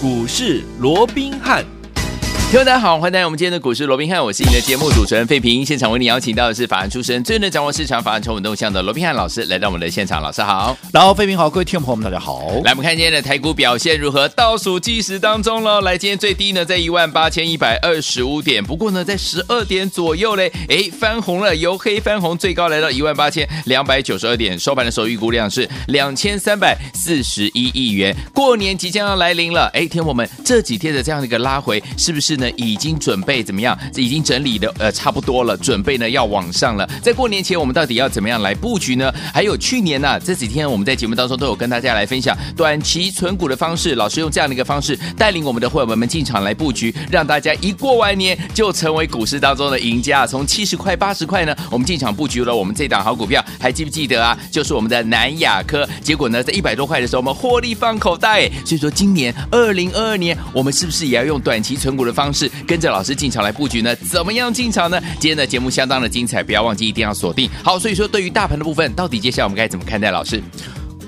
股市罗宾汉。听众大家好，欢迎来到我们今天的股市罗宾汉，我是你的节目主持人费平。现场为你邀请到的是法案出身、最能掌握市场法案筹码动向的罗宾汉老师，来到我们的现场。老师好，然后费平好，各位听众朋友们大家好。来，我们看今天的台股表现如何？倒数计时当中喽，来，今天最低呢在一万八千一百二十五点，不过呢在十二点左右嘞，哎翻红了，由黑翻红，最高来到一万八千两百九十二点，收盘的时候预估量是两千三百四十一亿元。过年即将要来临了，哎，听我们这几天的这样的一个拉回，是不是呢已经准备怎么样？已经整理的呃差不多了，准备呢要往上了。在过年前，我们到底要怎么样来布局呢？还有去年呢、这几天我们在节目当中都有跟大家来分享短期存股的方式。老师用这样的一个方式带领我们的会员们进场来布局，让大家一过完年就成为股市当中的赢家。从七十块、八十块呢，我们进场布局了我们这档好股票，还记不记得啊？就是我们的南亚科。结果呢，在一百多块的时候，我们获利放口袋。所以说，今年二零二二年，我们是不是也要用短期存股的方方式，跟着老师？进场来布局呢？怎么样进场呢？今天的节目相当的精彩，不要忘记一定要锁定。好，所以说对于大盘的部分，到底接下来我们该怎么看待？老师？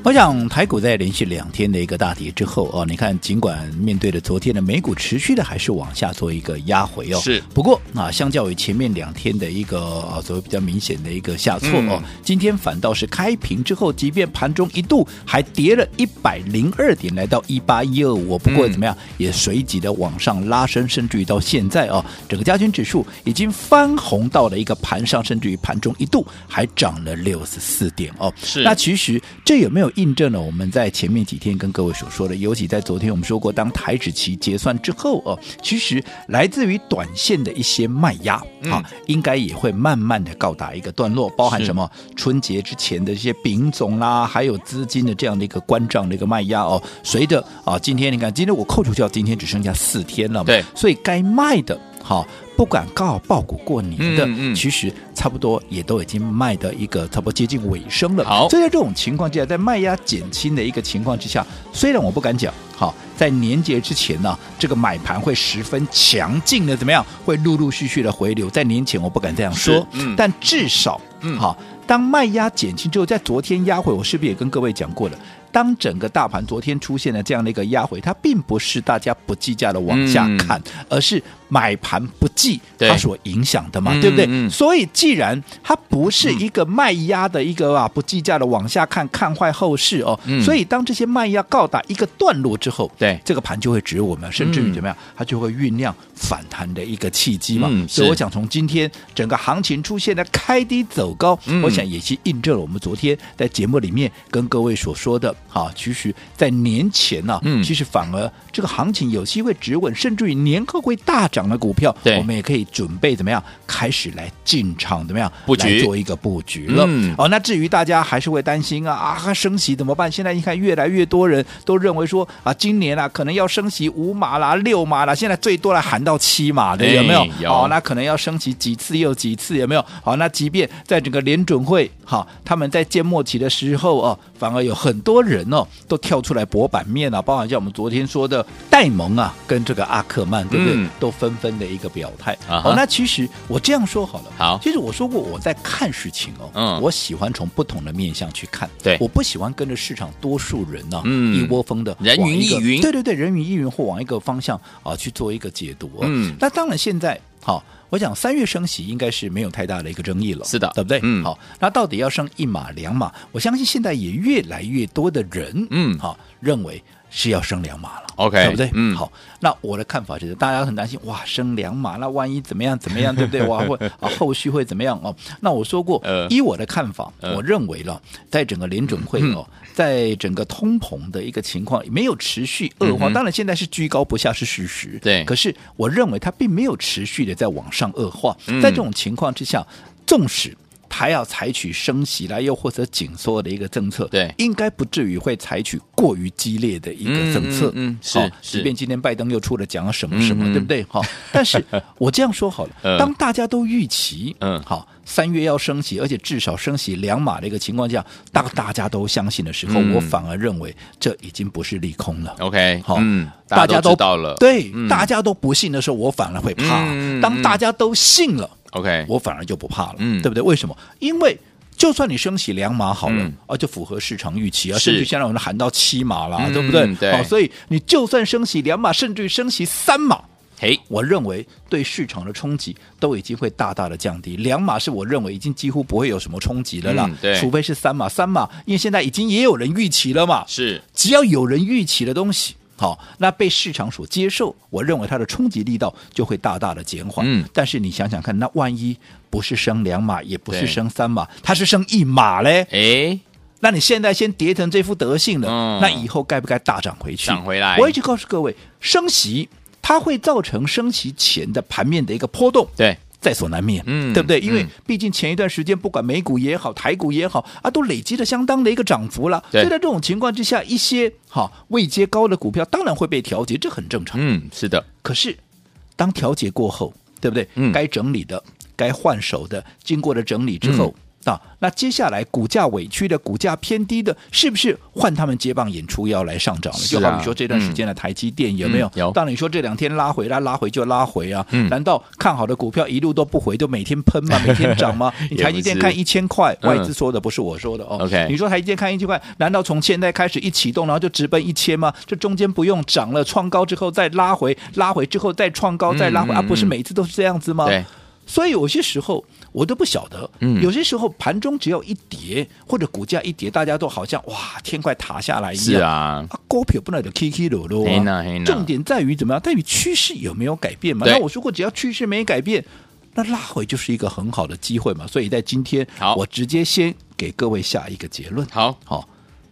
我想台股在连续两天的一个大跌之后哦，你看，尽管面对着昨天的美股持续的还是往下做一个压回哦，是。不过啊，相较于前面两天的一个啊所谓比较明显的一个下挫哦，今天反倒是开平之后，即便盘中一度还跌了一百零二点，来到一八一二五，不过怎么样，也随即的往上拉升，甚至于到现在哦，整个加权指数已经翻红到了一个盘上，甚至于盘中一度还涨了六十四点哦。是。那其实这有没有？印证了我们在前面几天跟各位所说的，尤其在昨天我们说过，当台指期结算之后哦，其实来自于短线的一些卖压。啊、嗯，应该也会慢慢的告达一个段落，包含什么？春节之前的一些丙种啦，还有资金的这样的一个关账的一个卖压哦，随着啊，今天你看，今天我扣除掉，今天只剩下四天了嘛，对，所以该卖的。好，不管刚好抱股过年的，嗯嗯，其实差不多也都已经卖的一个差不多接近尾声了。好，所以在这种情况之下，在卖压减轻的一个情况之下，虽然我不敢讲，好，在年节之前呢，这个买盘会十分强劲的怎么样，会陆陆续续的回流。在年前我不敢这样说，嗯，但至少，嗯，好，当卖压减轻之后，在昨天压回，我是不是也跟各位讲过了？当整个大盘昨天出现了这样的一个压回，它并不是大家不计价的往下看，嗯、而是买盘不计它所影响的嘛，对，对不对、嗯嗯？所以既然它不是一个卖压的一个啊不计价的往下看看坏后市哦、嗯，所以当这些卖压告达一个段落之后，对。这个盘就会指我们，甚至于怎么样，它就会酝酿反弹的一个契机嘛。嗯、所以我想从今天整个行情出现的开低走高，嗯、我想也是印证了我们昨天在节目里面跟各位所说的。好，其实，在年前呢、啊，嗯，其实反而这个行情有机会止稳，甚至于年后会大涨的股票，对，我们也可以准备怎么样开始来进场，怎么样布局来做一个布局了。嗯，哦，那至于大家还是会担心啊啊，升息怎么办？现在你看，越来越多人都认为说啊，今年啊可能要升息五码啦、六码啦，现在最多来喊到七码的，有没有？有。哦，那可能要升息几次又几次，有没有？好，那即便在整个联准会，哈，他们在届末期的时候哦，反而有很多人。哦，都跳出来博版面啊，包含像我们昨天说的戴蒙啊，跟这个阿克曼，对不对？嗯、都纷纷的一个表态。好、uh 哦，那其实我这样说好了，好，其实我说过我在看事情哦，嗯，我喜欢从不同的面向去看，对，我不喜欢跟着市场多数人呢、啊，嗯，一窝蜂的人云亦云，对对对，人云亦云或往一个方向啊去做一个解读、哦。嗯，那当然现在好。哦我想三月升息应该是没有太大的一个争议了，是的，对不对？嗯，好，那到底要升一码两码？我相信现在也越来越多的人，嗯，好，认为是要升两码了，OK，对不对？嗯，好，那我的看法就是，大家很担心，哇，升两码，那万一怎么样怎么样，对不对？哇，会啊，后续会怎么样哦？那我说过，呃，依我的看法，呃，我认为了，在整个联准会哦。嗯在整个通膨的一个情况没有持续恶化，当然现在是居高不下是事实。对，可是我认为它并没有持续的在往上恶化。在这种情况之下，纵使它要采取升息来，又或者紧缩的一个政策，对，应该不至于会采取过于激烈的一个政策。嗯，是，即便今天拜登又出了讲了什么什么，对不对？好，但是我这样说好了，当大家都预期，嗯，好。三月要升息，而且至少升息两码的一个情况下，当大家都相信的时候，嗯，我反而认为这已经不是利空了。OK，好，嗯，大家都知道了，对，嗯，大家都不信的时候，我反而会怕。嗯，当大家都信了，OK，我反而就不怕了，嗯，对不对？为什么？因为就算你升起两码好了，嗯啊，就符合市场预期啊，甚至现在我们喊到七码了，嗯对不对？对好，所以你就算升起两码，甚至于升起三码。嘿，我认为对市场的冲击都已经会大大的降低，两码是我认为已经几乎不会有什么冲击了啦，嗯对。除非是三码，三码因为现在已经也有人预期了嘛，是。只要有人预期的东西，好，那被市场所接受，我认为它的冲击力道就会大大的减缓。嗯。但是你想想看，那万一不是升两码，也不是对升三码，它是升一码嘞？哎，那你现在先跌成这副德性了，嗯。那以后该不该大涨回去？涨回来。我一直告诉各位，升息它会造成升息前的盘面的一个波动。对，在所难免，嗯对不对？因为嗯毕竟前一段时间，不管美股也好，台股也好啊，都累积了相当的一个涨幅了。对所以在这种情况之下，一些哈位阶高的股票当然会被调节，这很正常。嗯，是的，可是当调节过后，对不对？嗯该整理的、该换手的，经过了整理之后。嗯啊，那接下来股价委屈的、股价偏低的，是不是换他们接棒演出要来上涨了？啊就好比说这段时间的台积电、有没有？嗯有当你说这两天拉回来，拉回就拉回啊？嗯难道看好的股票一路都不回，就每天喷吗？每天涨吗？你台积电看一千块，嗯外资说的不是我说的哦。OK 你说台积电看一千块，难道从现在开始一启动，然后就直奔一千吗？这中间不用涨了，创高之后再拉回，拉回之后再创高，再拉回、嗯嗯啊？不是嗯每次都是这样子吗？对，所以有些时候我都不晓得，嗯有些时候盘中只要一跌或者股价一跌，大家都好像哇天快塌下来一样。是啊，啊，股票不能就 K K 落落重点在于怎么样？在于趋势有没有改变嘛？那我说过，只要趋势没改变，那拉回就是一个很好的机会嘛。所以在今天好，我直接先给各位下一个结论。好，好，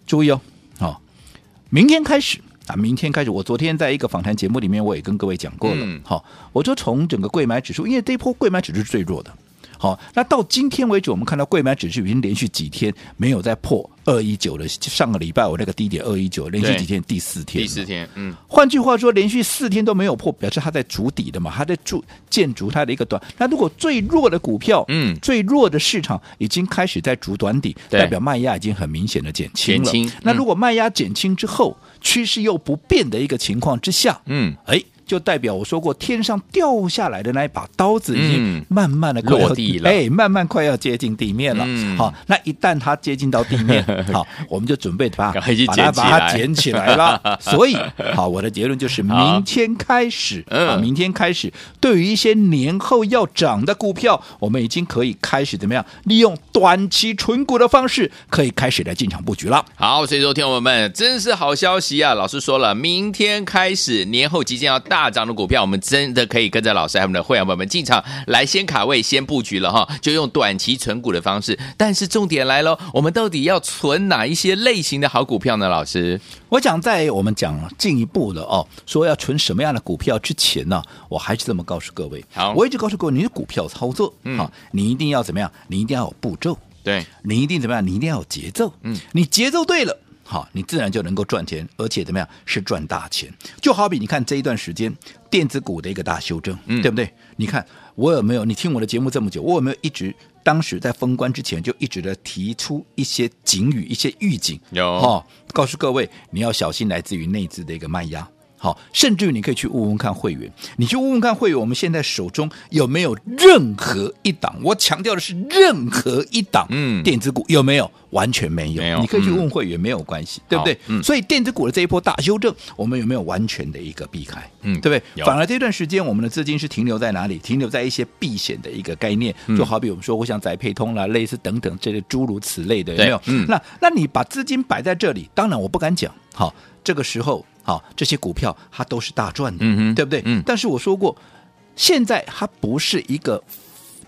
注意哦，好，明天开始啊，明天开始，我昨天在一个访谈节目里面，我也跟各位讲过了。嗯好，我就从整个柜买指数，因为这一波柜买指数是最弱的。好，那到今天为止，我们看到柜买指数已经连续几天没有再破二一九了。上个礼拜我那个低点二一九，连续几天第四天，第四天，嗯，换句话说，连续四天都没有破，表示它在筑底的嘛，它在筑建筑它的一个短。那如果最弱的股票，嗯最弱的市场已经开始在筑短底，代表卖压已经很明显的减轻了。减轻嗯那如果卖压减轻之后，趋势又不变的一个情况之下，嗯，哎。就代表我说过，天上掉下来的那一把刀子已嗯经慢慢的落地了哎，慢慢快要接近地面了。嗯好，那一旦它接近到地面，好，我们就准备把把它捡起来把它捡起来了。所以，好，我的结论就是，明天开始明天开始，对于一些年后要涨的股票，我们已经可以开始怎么样，利用短期纯股的方式，可以开始来进场布局了。好，所以说，听我们真是好消息啊！老师说了，明天开始年后即将要大涨的股票，我们真的可以跟着老师还有我们的会员朋友们进场来先卡位、先布局了哈，就用短期存股的方式。但是重点来喽，我们到底要存哪一些类型的好股票呢？老师，我讲在我们讲进一步的哦，说要存什么样的股票之前呢，我还是这么告诉各位。好我一直告诉各位，你的股票操作，嗯好，你一定要怎么样？你一定要有步骤，对，你一定怎么样？你一定要有节奏。嗯，你节奏对了。好，你自然就能够赚钱，而且怎么样是赚大钱？就好比你看这一段时间电子股的一个大修正，嗯对不对？你看我有没有？你听我的节目这么久，我有没有一直当时在封关之前就一直的提出一些警语、一些预警？有哦，告诉各位你要小心来自于内资的一个卖压。好，甚至于你可以去问问看会员，你去问问看会员，我们现在手中有没有任何一档？我强调的是任何一档，嗯电子股有没有？完全没有。没有你可以去嗯问会员，没有关系，对不对？嗯所以电子股的这一波大修正，我们有没有完全的一个避开？嗯对不对？反而这段时间我们的资金是停留在哪里？停留在一些避险的一个概念，嗯就好比我们说，我想宅配通啦，类似等等这些诸如此类的，有没有？嗯那那你把资金摆在这里，当然我不敢讲，好，这个时候好，这些股票它都是大赚的，嗯对不对？嗯但是我说过，现在它不是一个。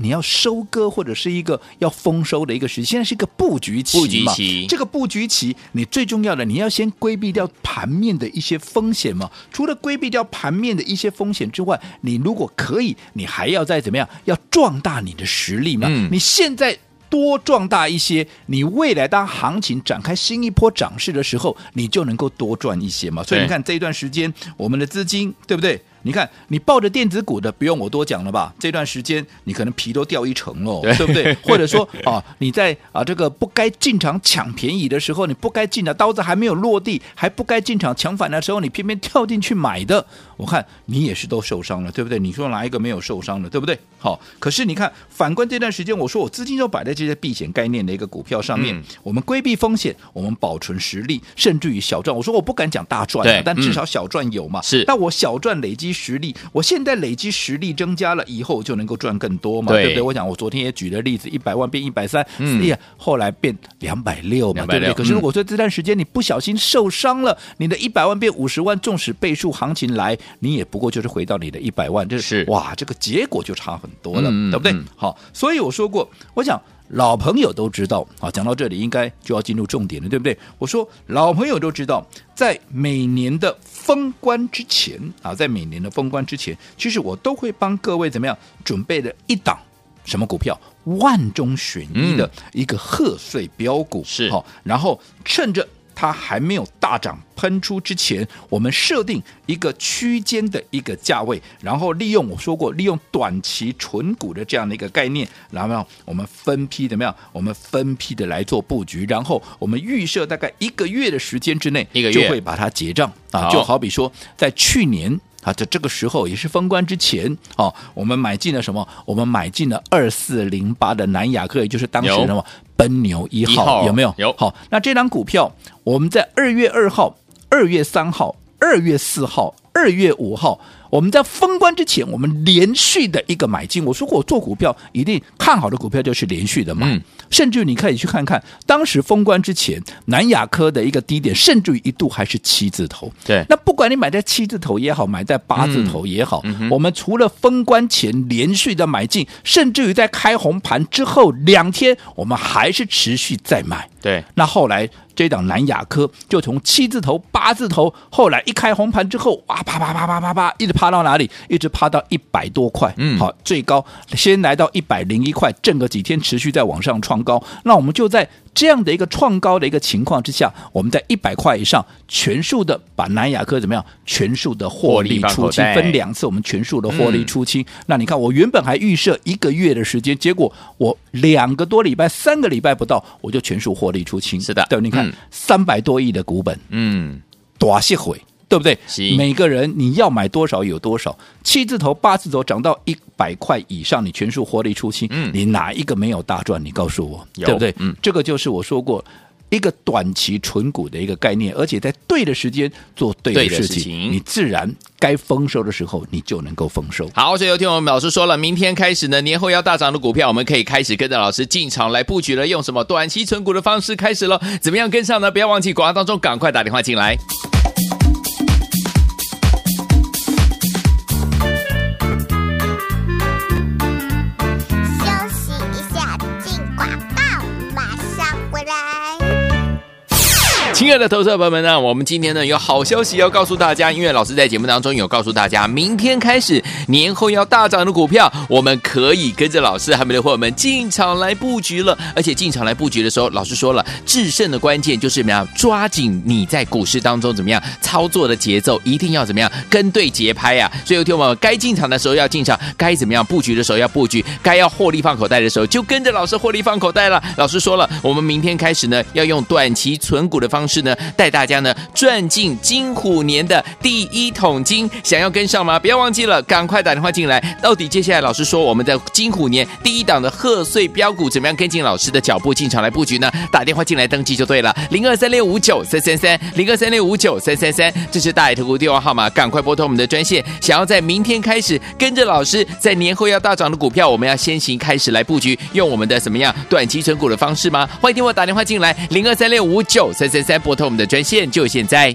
你要收割或者是一个要丰收的一个时期，现在是一个布局期嘛。布局期这个布局期，你最重要的，你要先规避掉盘面的一些风险嘛。除了规避掉盘面的一些风险之外，你如果可以，你还要再怎么样？要壮大你的实力嘛。嗯你现在。多壮大一些，你未来当行情展开新一波涨势的时候，你就能够多赚一些嘛。所以你看这一段时间，我们的资金对不对？你看你抱着电子股的，不用我多讲了吧？这段时间你可能皮都掉一层喽，对，对不对？或者说啊，你在啊这个不该进场抢便宜的时候，你不该进的刀子还没有落地，还不该进场抢反的时候，你偏偏跳进去买的，我看你也是都受伤了，对不对？你说哪一个没有受伤的，对不对？好，可是你看反观这段时间，我说我资金都摆在这些避险概念的一个股票上面，嗯、我们规避风险，我们保存实力，甚至于小赚。我说我不敢讲大赚，但至少小赚有嘛？是、嗯，但我小赚累积实力，我现在累积实力增加了以后，就能够赚更多嘛？对，对不对？我想我昨天也举了例子，一百万变一百三，哎呀，后来变两百六嘛，对不对？可是如果说这段时间你不小心受伤了，你的一百万变五十万，纵使倍数行情来，你也不过就是回到你的一百万，这是哇，这个结果就差很多了，嗯、对不对？嗯、好，所以我说过，我想。老朋友都知道啊，讲到这里应该就要进入重点了，对不对？我说老朋友都知道，在每年的封关之前啊，在每年的封关之前，其实我都会帮各位怎么样准备了一档什么股票，万中选一的一个贺岁标股是好，然后趁着。它还没有大涨喷出之前，我们设定一个区间的一个价位，然后利用我说过，利用短期纯股的这样的一个概念，然后我们分批怎么样？我们分批的来做布局，然后我们预设大概一个月的时间之内，一个月就会把它结账啊，就好比说在去年。啊，在这个时候也是封关之前哦，我们买进了什么？我们买进了二四零八的南亚科，也就是当时什么奔牛一号，一号有没有？有。好，那这张股票我们在二月二号、二月三号、二月四号、二月五号。我们在封关之前，我们连续的一个买进。我说过，我做股票一定看好的股票就是连续的嘛。嗯、甚至你可以去看看，当时封关之前，南亚科的一个低点，甚至于一度还是七字头。对，那不管你买在七字头也好，买在八字头也好，嗯、我们除了封关前连续的买进，甚至于在开红盘之后两天，我们还是持续在买。对，那后来。这档南亚科就从七字头、八字头，后来一开红盘之后，哇，啪啪啪啪啪啪，一直趴到哪里？一直趴到一百多块。嗯，好，最高先来到一百零一块，挣个几天，持续在往上创高。那我们就在。这样的一个创高的一个情况之下，我们在一百块以上全数的把南亚科怎么样？全数的获利出清，分两次我们全数的获利出清。嗯、那你看，我原本还预设一个月的时间，结果我两个多礼拜、三个礼拜不到，我就全数获利出清。是的，对，你看三百、嗯、多亿的股本，嗯，多些回。对不对？每个人你要买多少有多少，七字头、八字头涨到一百块以上，你全数获利出清，嗯，你哪一个没有大赚？你告诉我，对不对？嗯，这个就是我说过一个短期纯股的一个概念，而且在对的时间做对的事情，事情你自然该丰收的时候，你就能够丰收。好，所以有听我们老师说了，明天开始呢，年后要大涨的股票，我们可以开始跟着老师进场来布局了。用什么短期存股的方式开始了？怎么样跟上呢？不要忘记广告当中赶快打电话进来。爱的投资者朋友们呢，我们今天呢有好消息要告诉大家，因为老师在节目当中有告诉大家，明天开始年后要大涨的股票，我们可以跟着老师还没的伙伴们进场来布局了。而且进场来布局的时候，老师说了，制胜的关键就是怎么样，抓紧你在股市当中怎么样操作的节奏，一定要怎么样跟对节拍呀、啊。所以有听我们该进场的时候要进场，该怎么样布局的时候要布局，该要获利放口袋的时候就跟着老师获利放口袋了。老师说了，我们明天开始呢要用短期存股的方式。是呢，带大家呢赚进金虎年的第一桶金，想要跟上吗？不要忘记了，赶快打电话进来。到底接下来老师说我们的金虎年第一档的贺岁标股，怎么样跟进老师的脚步进场来布局呢？打电话进来登记就对了，零二三六五九三三三，零二三六五九三三三，这是大爱投顾电话号码，赶快拨通我们的专线。想要在明天开始跟着老师，在年后要大涨的股票，我们要先行开始来布局，用我们的怎么样短期存股的方式吗？欢迎听我打电话进来，零二三六五九三三三。拨通我们的专线，就现在。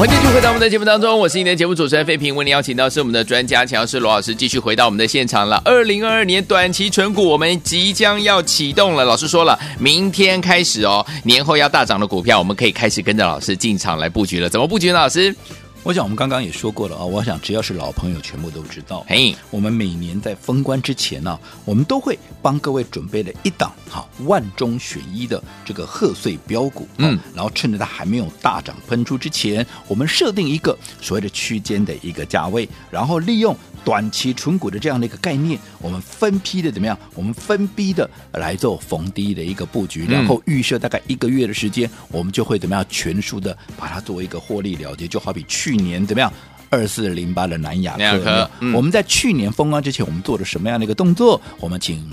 欢迎继续回到我们的节目当中，我是你的节目主持人费平，为您邀请到是我们的专家强势罗老师，继续回到我们的现场了。二零二二年短期存股，我们即将要启动了。老师说了，明天开始哦，年后要大涨的股票，我们可以开始跟着老师进场来布局了。怎么布局呢？老师？我想我们刚刚也说过了啊，我想只要是老朋友，全部都知道。嘿，我们每年在封关之前呢，我们都会帮各位准备了一档哈万中选一的这个贺岁标股。嗯，然后趁着它还没有大涨喷出之前，我们设定一个所谓的区间的一个价位，然后利用。短期存股的这样的一个概念，我们分批的怎么样？我们分批的来做逢低的一个布局，然后预设大概一个月的时间，我们就会怎么样？全数的把它作为一个获利了结，就好比去年怎么样？二四零八的南亚科，我们在去年封关之前，我们做了什么样的一个动作？我们请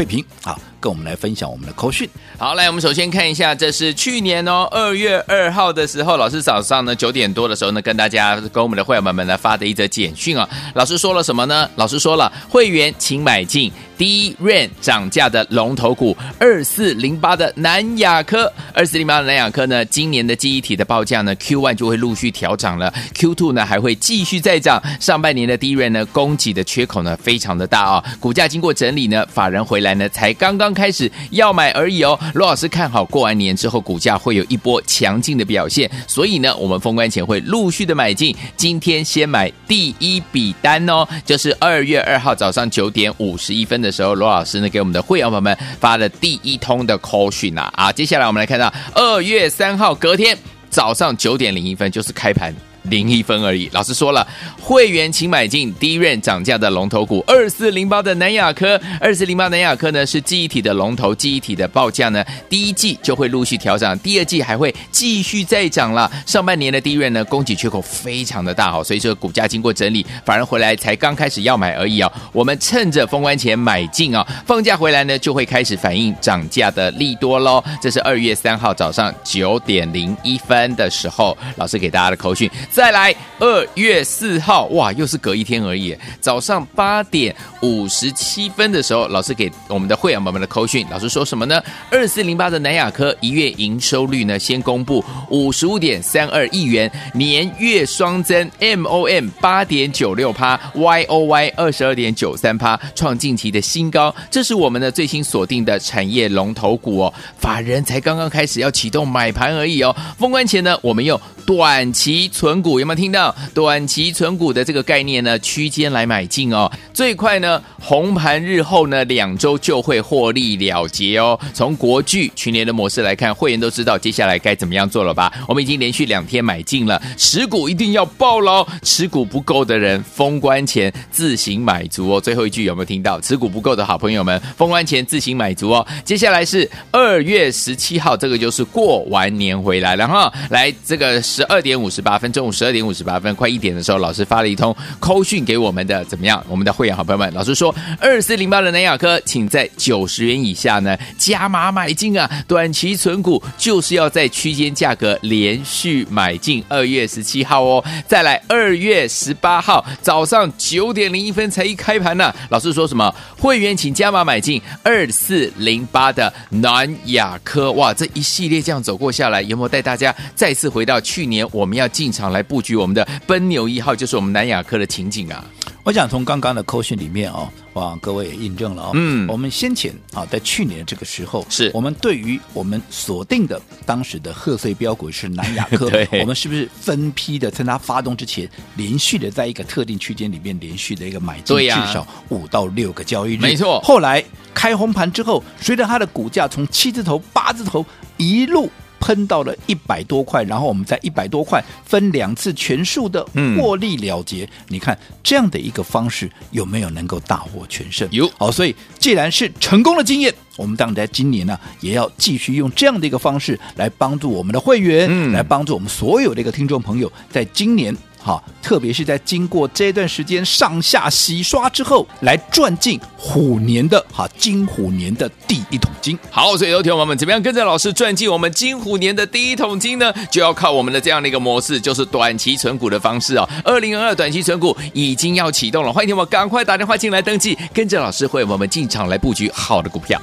费平啊。跟我们来分享我们的口讯。好，来，我们首先看一下，这是去年哦，二月二号的时候，老师早上呢九点多的时候呢，跟大家跟我们的会员们们呢发的一则简讯啊。老师说了什么呢？老师说了，会员请买进低 r a n 涨价的龙头股二四零八的南亚科，二四零八的南亚科呢，今年的记忆体的报价呢，Q one 就会陆续调涨了，Q two 呢还会继续再涨。上半年的低 r a n 呢，供给的缺口呢非常的大啊，股价经过整理呢，法人回来呢才刚。刚开始要买而已哦，罗老师看好过完年之后股价会有一波强劲的表现，所以呢，我们封关前会陆续的买进。今天先买第一笔单哦，就是二月二号早上九点五十一分的时候，罗老师呢给我们的会员朋友们发了第一通的 call 讯啊啊！接下来我们来看到二月三号隔天早上九点零一分，就是开盘。零一分而已。老师说了，会员请买进低润涨价的龙头股二四零八的南亚科。二四零八南亚科呢是记忆体的龙头，记忆体的报价呢第一季就会陆续调涨，第二季还会继续再涨了。上半年的低润呢供给缺口非常的大哦，所以这个股价经过整理，反而回来才刚开始要买而已哦。我们趁着封关前买进啊，放假回来呢就会开始反映涨价的利多喽。这是二月三号早上九点零一分的时候，老师给大家的口讯。再来二月四号，哇，又是隔一天而已。早上八点五十七分的时候，老师给我们的会员朋友们的扣讯，老师说什么呢？二四零八的南亚科一月营收率呢，先公布五十五点三二亿元，年月双增，MOM 八点九六趴，YOY 二十二点九三趴，创近期的新高。这是我们的最新锁定的产业龙头股哦，法人才刚刚开始要启动买盘而已哦。封关前呢，我们用短期存。股有没有听到短期存股的这个概念呢？区间来买进哦，最快呢红盘日后呢两周就会获利了结哦。从国巨去年的模式来看，会员都知道接下来该怎么样做了吧？我们已经连续两天买进了，持股一定要抱牢，持股不够的人封关前自行买足哦。最后一句有没有听到？持股不够的好朋友们，封关前自行买足哦。接下来是二月十七号，这个就是过完年回来了哈。来，这个十二点五十八分，中午。十二点五十八分，快一点的时候，老师发了一通扣讯给我们的，怎么样？我们的会员好朋友们，老师说二四零八的南亚科，请在九十元以下呢加码买进啊，短期存股就是要在区间价格连续买进。二月十七号哦，再来二月十八号早上九点零一分才一开盘呢、老师说什么？会员请加码买进二四零八的南亚科，哇，这一系列这样走过下来，有没有带大家再次回到去年我们要进场来？布局我们的奔牛一号，就是我们南亚科的情景啊！我想从刚刚的扣讯里面哦，哇，各位也印证了哦。嗯，我们先前啊，在去年这个时候，是我们对于我们锁定的当时的贺岁标股是南亚科，我们是不是分批的在它发动之前，连续的在一个特定区间里面连续的一个买进，至少五到六个交易日，没错。后来开红盘之后，随着它的股价从七字头、八字头一路。喷到了一百多块，然后我们在一百多块分两次全数的获利了结。嗯、你看这样的一个方式有没有能够大获全胜？有。好，所以既然是成功的经验，我们当然在今年呢也要继续用这样的一个方式来帮助我们的会员，嗯、来帮助我们所有的一个听众朋友，在今年。好，特别是在经过这段时间上下洗刷之后，来赚进虎年的哈金虎年的第一桶金。好，所以有听友们怎么样跟着老师赚进我们金虎年的第一桶金呢？就要靠我们的这样的一个模式，就是短期存股的方式哦。二零二二短期存股已经要启动了，欢迎听我赶快打电话进来登记，跟着老师会我们进场来布局好的股票。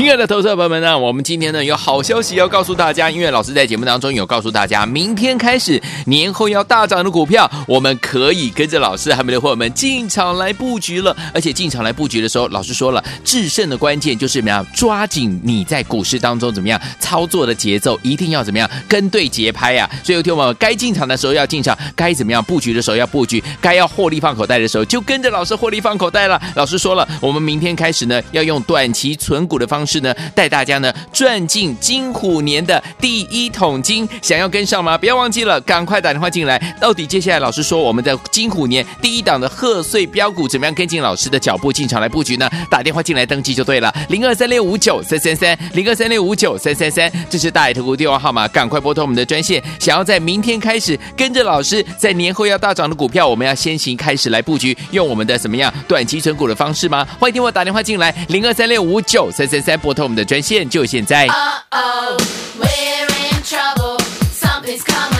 亲爱的投资者朋友们呢，我们今天呢有好消息要告诉大家，因为老师在节目当中有告诉大家，明天开始年后要大涨的股票，我们可以跟着老师还没的伙伴们进场来布局了。而且进场来布局的时候，老师说了，制胜的关键就是怎么样，抓紧你在股市当中怎么样操作的节奏，一定要怎么样跟对节拍呀、啊。所以有听我们该进场的时候要进场，该怎么样布局的时候要布局，该要获利放口袋的时候就跟着老师获利放口袋了。老师说了，我们明天开始呢要用短期存股的方式呢带大家呢赚进金虎年的第一桶金。想要跟上吗？不要忘记了，赶快打电话进来。到底接下来老师说我们的金虎年第一档的贺岁标股怎么样跟进老师的脚步进场来布局呢？打电话进来登记就对了，零二三六五九三三三，零二三六五九三三三，这是大爱投顾电话号码，赶快拨通我们的专线。想要在明天开始跟着老师，在年后要大涨的股票，我们要先行开始来布局，用我们的怎么样短期存股的方式吗？欢迎听我打电话进来，零二三六五九三三三，拨通我们的专线，就现在。欢迎继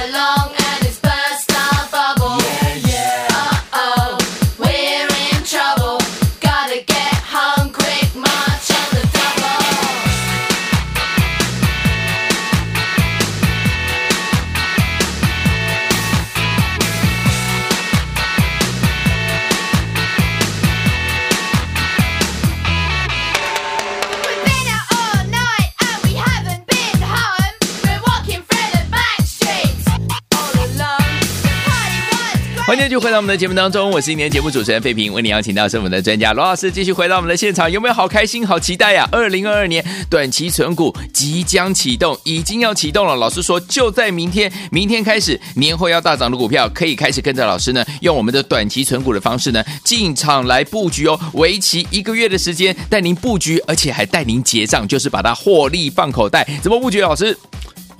续回到我们的节目当中，我是今天节目主持人费平，为你邀请到是我们的专家罗老师，继续回到我们的现场，有没有好开心、好期待呀、啊？二零二二年短期存股即将启动，已经要启动了。老师说就在明天，明天开始，年后要大涨的股票可以开始跟着老师呢，用我们的短期存股的方式呢进场来布局哦，为期一个月的时间带您布局，而且还带您结账，就是把它获利放口袋。怎么布局？老师？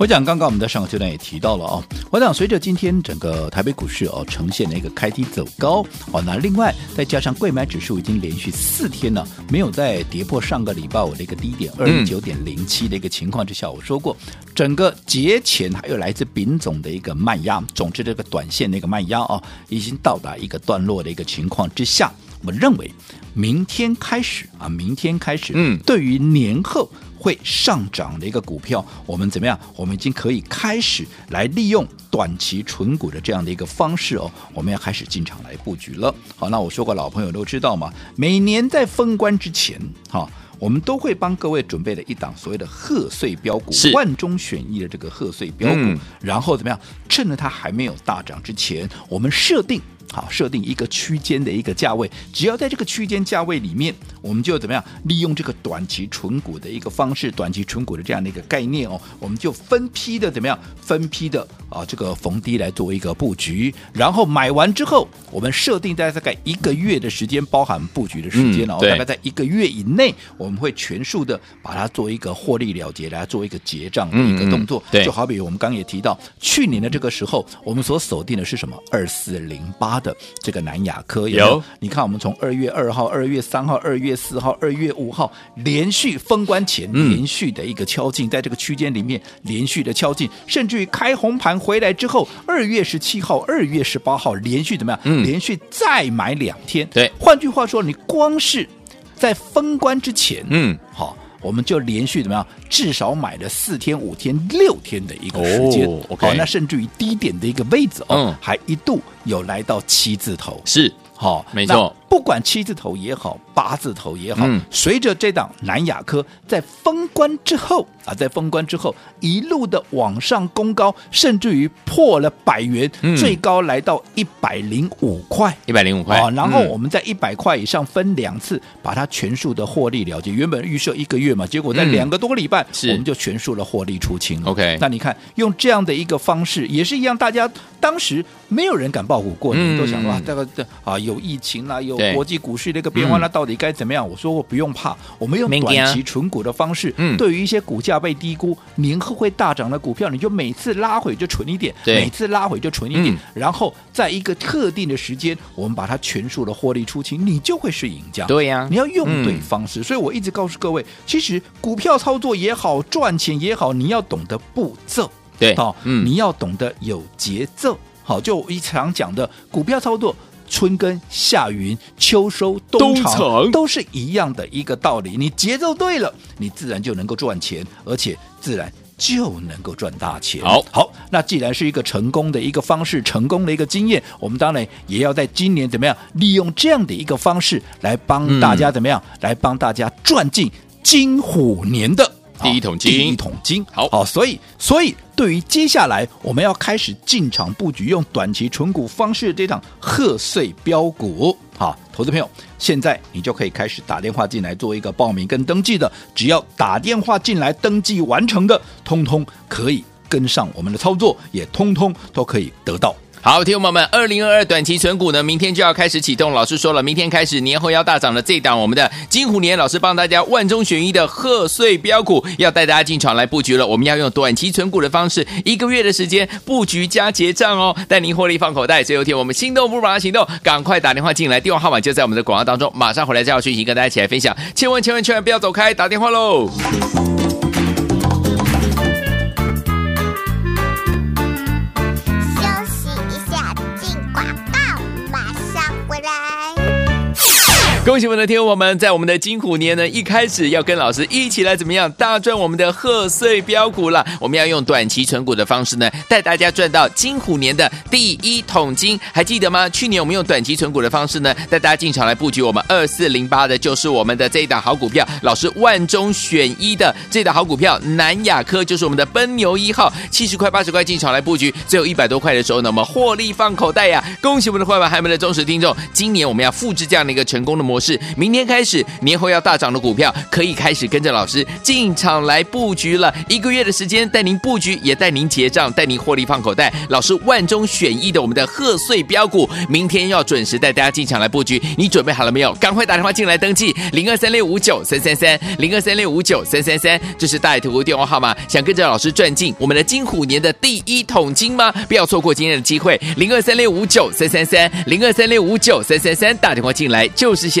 我讲，刚刚我们在上个阶段也提到了哦。我讲，随着今天整个台北股市哦呈现了一个开低走高哦，那另外再加上贵买指数已经连续四天呢没有再跌破上个礼拜五的一个低点二十九点零七的一个情况之下，我说过，整个节前还有来自丙种的一个卖压，总之这个短线的一个卖压哦，已经到达一个段落的一个情况之下，我认为明天开始啊，明天开始，嗯，对于年后。会上涨的一个股票，我们怎么样？我们已经可以开始来利用短期纯股的这样的一个方式哦，我们要开始进场来布局了。好，那我说过，老朋友都知道嘛，每年在封关之前，哈，我们都会帮各位准备了一档所谓的贺岁标股，是万中选一的这个贺岁标股，嗯、然后怎么样？趁着它还没有大涨之前，我们设定。好，设定一个区间的一个价位，只要在这个区间价位里面，我们就怎么样利用这个短期存股的一个方式，短期存股的这样的一个概念哦，我们就分批的怎么样，分批的啊这个逢低来做一个布局，然后买完之后，我们设定在大概一个月的时间，包含布局的时间哦，嗯、大概在一个月以内，我们会全数的把它做一个获利了结，来做一个结账的一个动作。嗯、对，就好比我们刚刚也提到，去年的这个时候，我们所锁定的是什么？二四零八。的这个南亚科有，有，你看我们从二月二号、二月三号、二月四号、二月五号连续封关前连续的一个敲进，在这个区间里面连续的敲进，甚至于开红盘回来之后，二月十七号、二月十八号连续怎么样？嗯，连续再买两天。对，换句话说，你光是在封关之前，嗯，好。我们就连续怎么样？至少买了四天、五天、六天的一个时间。哦 okay、好，那甚至于低点的一个位置哦，嗯、还一度有来到七字头。是，好，没错。不管七字头也好，八字头也好，嗯、随着这档南亚科在封关之后啊，在封关之后一路的往上攻高，甚至于破了百元，嗯、最高来到一百零五块，一百零五块啊。然后我们在一百块以上分两次把它全数的获利了结。原本预设一个月嘛，结果在两个多礼拜，嗯、我们就全数的获利出清了。OK，那你看用这样的一个方式也是一样，大家当时没有人敢抱股过年，嗯、都想哇这个这啊有疫情啦，有。国际股市的一个变化，那到底该怎么样？我说我不用怕，我们用短期存股的方式，对于一些股价被低估、年后会大涨的股票，你就每次拉回就存一点，每次拉回就存一点，然后在一个特定的时间，我们把它全数的获利出清，你就会是赢家。对呀，你要用对方式。所以我一直告诉各位，其实股票操作也好，赚钱也好，你要懂得步骤，对，你要懂得有节奏。好，就我一常讲的股票操作。春耕夏耘秋收冬藏，都是一样的一个道理。你节奏对了，你自然就能够赚钱，而且自然就能够赚大钱。好，好，那既然是一个成功的一个方式，成功的一个经验，我们当然也要在今年怎么样利用这样的一个方式来帮大家怎么样，嗯、来帮大家赚进金虎年的。第一桶金，第一桶金，好，好，所以，所以对于接下来我们要开始进场布局，用短期存股方式的这档贺岁标股，好，投资朋友，现在你就可以开始打电话进来做一个报名跟登记的，只要打电话进来登记完成的，通通可以跟上我们的操作，也通通都可以得到。好，听众朋友们，二零二二短期存股呢，明天就要开始启动。老师说了，明天开始年后要大涨的这档，我们的金虎年老师帮大家万中选一的贺岁标股，要带大家进场来布局了。我们要用短期存股的方式，一个月的时间布局加结账哦，带您获利放口袋。最后一天，我们心动不如马上行动，赶快打电话进来，电话号码就在我们的广告当中，马上回来再要讯息跟大家一起来分享。千万千万千万不要走开，打电话喽！恭喜我们的听众们，在我们的金虎年呢，一开始要跟老师一起来怎么样大赚我们的贺岁标股了。我们要用短期存股的方式呢，带大家赚到金虎年的第一桶金，还记得吗？去年我们用短期存股的方式呢，带大家进场来布局我们二四零八的，就是我们的这一档好股票。老师万中选一的这档好股票，南亚科就是我们的奔牛一号，七十块八十块进场来布局，最后一百多块的时候呢，我们获利放口袋呀！恭喜我们的会员，还有我们的忠实听众，今年我们要复制这样的一个成功的模模式，明天开始，年后要大涨的股票可以开始跟着老师进场来布局了。一个月的时间带您布局，也带您结账，带您获利放口袋。老师万中选一的我们的贺岁标股，明天要准时带大家进场来布局。你准备好了没有？赶快打电话进来登记零二三六五九三三三零二三六五九三三三，这是大爱投顾电话号码。想跟着老师赚进我们的金虎年的第一桶金吗？不要错过今天的机会，零二三六五九三三三零二三六五九三三三，打电话进来就是现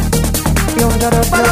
Gracias.